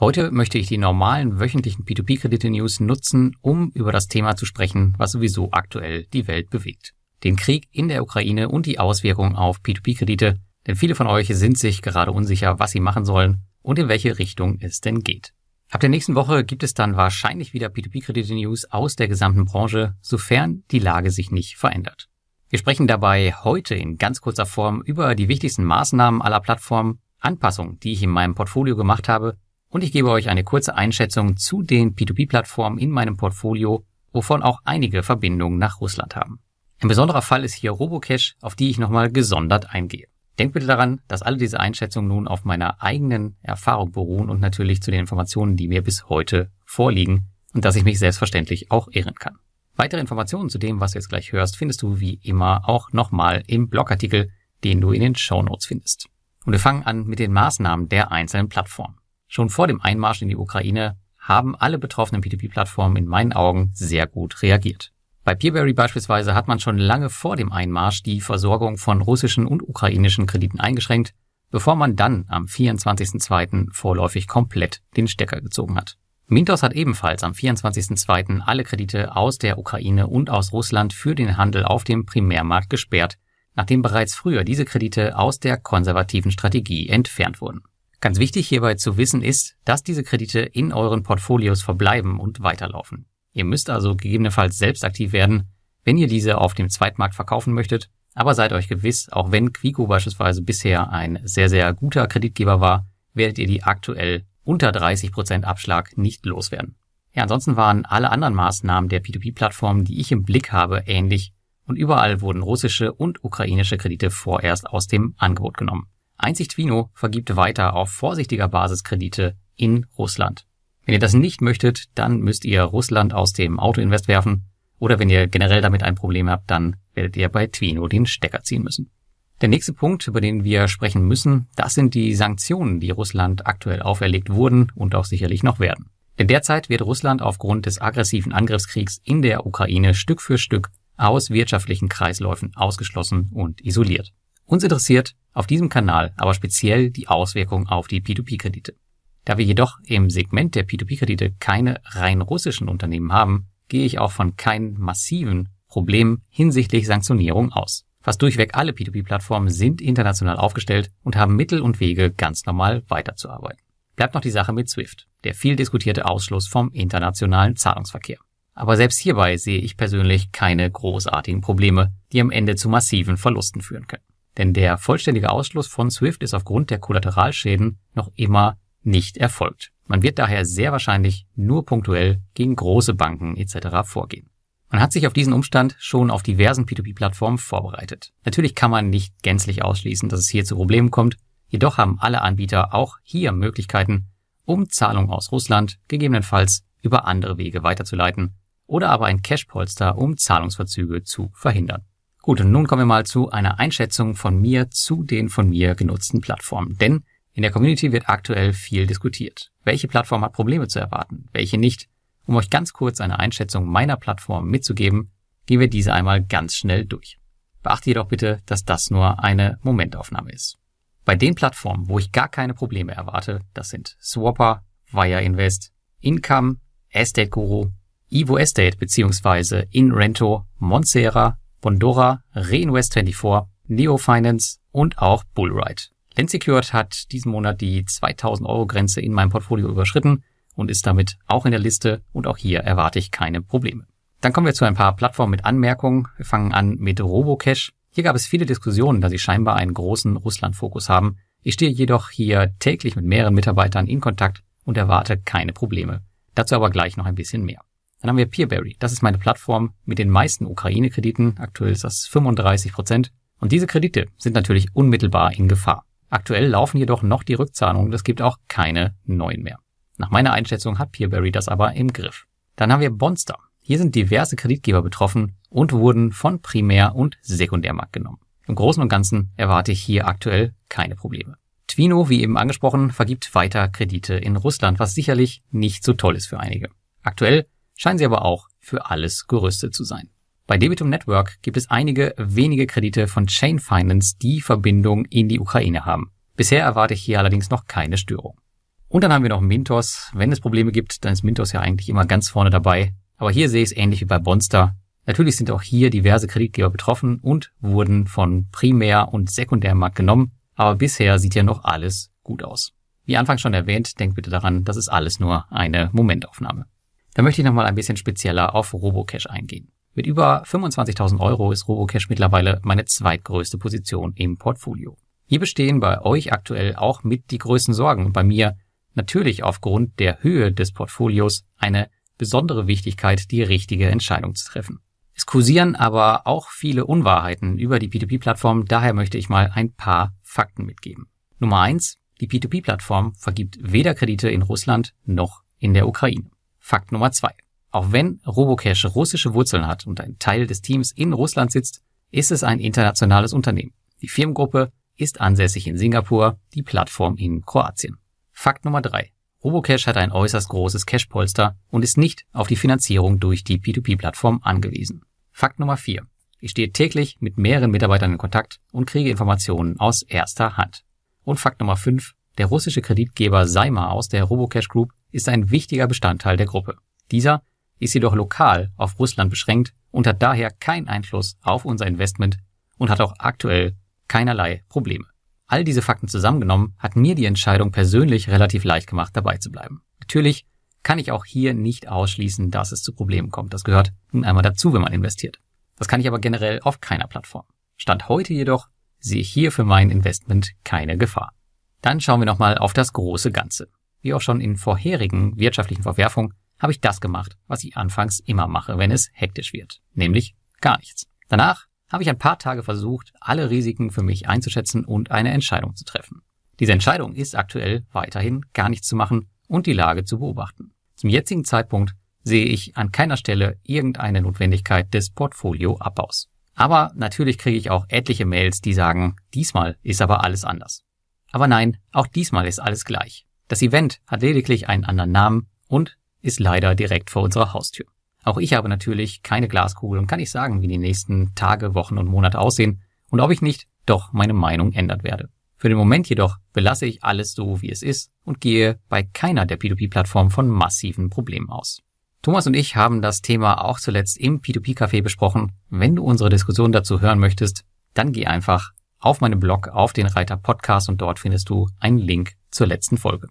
Heute möchte ich die normalen wöchentlichen P2P-Kredite-News nutzen, um über das Thema zu sprechen, was sowieso aktuell die Welt bewegt. Den Krieg in der Ukraine und die Auswirkungen auf P2P-Kredite, denn viele von euch sind sich gerade unsicher, was sie machen sollen und in welche Richtung es denn geht. Ab der nächsten Woche gibt es dann wahrscheinlich wieder P2P-Kredite-News aus der gesamten Branche, sofern die Lage sich nicht verändert. Wir sprechen dabei heute in ganz kurzer Form über die wichtigsten Maßnahmen aller Plattformen, Anpassungen, die ich in meinem Portfolio gemacht habe und ich gebe euch eine kurze Einschätzung zu den P2P-Plattformen in meinem Portfolio, wovon auch einige Verbindungen nach Russland haben. Ein besonderer Fall ist hier Robocash, auf die ich nochmal gesondert eingehe. Denkt bitte daran, dass alle diese Einschätzungen nun auf meiner eigenen Erfahrung beruhen und natürlich zu den Informationen, die mir bis heute vorliegen und dass ich mich selbstverständlich auch irren kann. Weitere Informationen zu dem, was du jetzt gleich hörst, findest du wie immer auch nochmal im Blogartikel, den du in den Show Notes findest. Und wir fangen an mit den Maßnahmen der einzelnen Plattformen. Schon vor dem Einmarsch in die Ukraine haben alle betroffenen P2P-Plattformen in meinen Augen sehr gut reagiert. Bei Peerberry beispielsweise hat man schon lange vor dem Einmarsch die Versorgung von russischen und ukrainischen Krediten eingeschränkt, bevor man dann am 24.02. vorläufig komplett den Stecker gezogen hat. Mintos hat ebenfalls am 24.02. alle Kredite aus der Ukraine und aus Russland für den Handel auf dem Primärmarkt gesperrt, nachdem bereits früher diese Kredite aus der konservativen Strategie entfernt wurden. Ganz wichtig hierbei zu wissen ist, dass diese Kredite in euren Portfolios verbleiben und weiterlaufen. Ihr müsst also gegebenenfalls selbst aktiv werden, wenn ihr diese auf dem Zweitmarkt verkaufen möchtet, aber seid euch gewiss, auch wenn Quico beispielsweise bisher ein sehr, sehr guter Kreditgeber war, werdet ihr die aktuell unter 30% Abschlag nicht loswerden. Ja, ansonsten waren alle anderen Maßnahmen der P2P-Plattformen, die ich im Blick habe, ähnlich und überall wurden russische und ukrainische Kredite vorerst aus dem Angebot genommen. Einzig Twino vergibt weiter auf vorsichtiger Basis Kredite in Russland. Wenn ihr das nicht möchtet, dann müsst ihr Russland aus dem Autoinvest werfen. Oder wenn ihr generell damit ein Problem habt, dann werdet ihr bei Twino den Stecker ziehen müssen. Der nächste Punkt, über den wir sprechen müssen, das sind die Sanktionen, die Russland aktuell auferlegt wurden und auch sicherlich noch werden. Denn derzeit wird Russland aufgrund des aggressiven Angriffskriegs in der Ukraine Stück für Stück aus wirtschaftlichen Kreisläufen ausgeschlossen und isoliert. Uns interessiert auf diesem Kanal aber speziell die Auswirkungen auf die P2P-Kredite. Da wir jedoch im Segment der P2P-Kredite keine rein russischen Unternehmen haben, gehe ich auch von keinen massiven Problemen hinsichtlich Sanktionierung aus. Fast durchweg alle P2P-Plattformen sind international aufgestellt und haben Mittel und Wege, ganz normal weiterzuarbeiten. Bleibt noch die Sache mit SWIFT, der viel diskutierte Ausschluss vom internationalen Zahlungsverkehr. Aber selbst hierbei sehe ich persönlich keine großartigen Probleme, die am Ende zu massiven Verlusten führen können. Denn der vollständige Ausschluss von SWIFT ist aufgrund der Kollateralschäden noch immer nicht erfolgt. Man wird daher sehr wahrscheinlich nur punktuell gegen große Banken etc. vorgehen. Man hat sich auf diesen Umstand schon auf diversen P2P-Plattformen vorbereitet. Natürlich kann man nicht gänzlich ausschließen, dass es hier zu Problemen kommt, jedoch haben alle Anbieter auch hier Möglichkeiten, um Zahlungen aus Russland gegebenenfalls über andere Wege weiterzuleiten oder aber ein Cash-Polster, um Zahlungsverzüge zu verhindern. Gut, und nun kommen wir mal zu einer Einschätzung von mir zu den von mir genutzten Plattformen. Denn in der Community wird aktuell viel diskutiert. Welche Plattform hat Probleme zu erwarten, welche nicht? Um euch ganz kurz eine Einschätzung meiner Plattform mitzugeben, gehen wir diese einmal ganz schnell durch. Beachte jedoch bitte, dass das nur eine Momentaufnahme ist. Bei den Plattformen, wo ich gar keine Probleme erwarte, das sind Swapper, Wire Invest, Income, Estate Guru, Evo Estate bzw. InRento, Monsera, Bondora, Reinvest24, Neo Finance und auch Bullride. Lensecured hat diesen Monat die 2000 Euro Grenze in meinem Portfolio überschritten und ist damit auch in der Liste und auch hier erwarte ich keine Probleme. Dann kommen wir zu ein paar Plattformen mit Anmerkungen. Wir fangen an mit Robocash. Hier gab es viele Diskussionen, da sie scheinbar einen großen Russland-Fokus haben. Ich stehe jedoch hier täglich mit mehreren Mitarbeitern in Kontakt und erwarte keine Probleme. Dazu aber gleich noch ein bisschen mehr. Dann haben wir Peerberry. Das ist meine Plattform mit den meisten Ukraine-Krediten. Aktuell ist das 35 Prozent. Und diese Kredite sind natürlich unmittelbar in Gefahr. Aktuell laufen jedoch noch die Rückzahlungen. Es gibt auch keine neuen mehr. Nach meiner Einschätzung hat Peerberry das aber im Griff. Dann haben wir Bonster. Hier sind diverse Kreditgeber betroffen und wurden von Primär- und Sekundärmarkt genommen. Im Großen und Ganzen erwarte ich hier aktuell keine Probleme. Twino, wie eben angesprochen, vergibt weiter Kredite in Russland, was sicherlich nicht so toll ist für einige. Aktuell scheinen sie aber auch für alles gerüstet zu sein. Bei Debitum Network gibt es einige wenige Kredite von Chain Finance, die Verbindung in die Ukraine haben. Bisher erwarte ich hier allerdings noch keine Störung. Und dann haben wir noch Mintos. Wenn es Probleme gibt, dann ist Mintos ja eigentlich immer ganz vorne dabei. Aber hier sehe ich es ähnlich wie bei Bonster. Natürlich sind auch hier diverse Kreditgeber betroffen und wurden von Primär- und Sekundärmarkt genommen. Aber bisher sieht ja noch alles gut aus. Wie anfangs schon erwähnt, denkt bitte daran, das ist alles nur eine Momentaufnahme. Da möchte ich nochmal ein bisschen spezieller auf Robocash eingehen. Mit über 25.000 Euro ist Robocash mittlerweile meine zweitgrößte Position im Portfolio. Hier bestehen bei euch aktuell auch mit die größten Sorgen und bei mir natürlich aufgrund der Höhe des Portfolios eine besondere Wichtigkeit, die richtige Entscheidung zu treffen. Es kursieren aber auch viele Unwahrheiten über die P2P-Plattform, daher möchte ich mal ein paar Fakten mitgeben. Nummer eins: Die P2P-Plattform vergibt weder Kredite in Russland noch in der Ukraine. Fakt Nummer zwei. Auch wenn Robocash russische Wurzeln hat und ein Teil des Teams in Russland sitzt, ist es ein internationales Unternehmen. Die Firmengruppe ist ansässig in Singapur, die Plattform in Kroatien. Fakt Nummer drei. Robocash hat ein äußerst großes Cash-Polster und ist nicht auf die Finanzierung durch die P2P-Plattform angewiesen. Fakt Nummer vier. Ich stehe täglich mit mehreren Mitarbeitern in Kontakt und kriege Informationen aus erster Hand. Und Fakt Nummer 5. Der russische Kreditgeber Saima aus der Robocash Group ist ein wichtiger Bestandteil der Gruppe. Dieser ist jedoch lokal auf Russland beschränkt und hat daher keinen Einfluss auf unser Investment und hat auch aktuell keinerlei Probleme. All diese Fakten zusammengenommen hat mir die Entscheidung persönlich relativ leicht gemacht, dabei zu bleiben. Natürlich kann ich auch hier nicht ausschließen, dass es zu Problemen kommt. Das gehört nun einmal dazu, wenn man investiert. Das kann ich aber generell auf keiner Plattform. Stand heute jedoch sehe ich hier für mein Investment keine Gefahr. Dann schauen wir nochmal auf das große Ganze. Wie auch schon in vorherigen wirtschaftlichen Verwerfungen habe ich das gemacht, was ich anfangs immer mache, wenn es hektisch wird, nämlich gar nichts. Danach habe ich ein paar Tage versucht, alle Risiken für mich einzuschätzen und eine Entscheidung zu treffen. Diese Entscheidung ist aktuell weiterhin gar nichts zu machen und die Lage zu beobachten. Zum jetzigen Zeitpunkt sehe ich an keiner Stelle irgendeine Notwendigkeit des Portfolioabbaus. Aber natürlich kriege ich auch etliche Mails, die sagen, diesmal ist aber alles anders. Aber nein, auch diesmal ist alles gleich. Das Event hat lediglich einen anderen Namen und ist leider direkt vor unserer Haustür. Auch ich habe natürlich keine Glaskugel und kann nicht sagen, wie die nächsten Tage, Wochen und Monate aussehen und ob ich nicht doch meine Meinung ändern werde. Für den Moment jedoch belasse ich alles so, wie es ist und gehe bei keiner der P2P-Plattformen von massiven Problemen aus. Thomas und ich haben das Thema auch zuletzt im P2P-Café besprochen. Wenn du unsere Diskussion dazu hören möchtest, dann geh einfach auf meinem Blog auf den Reiter Podcast und dort findest du einen Link zur letzten Folge.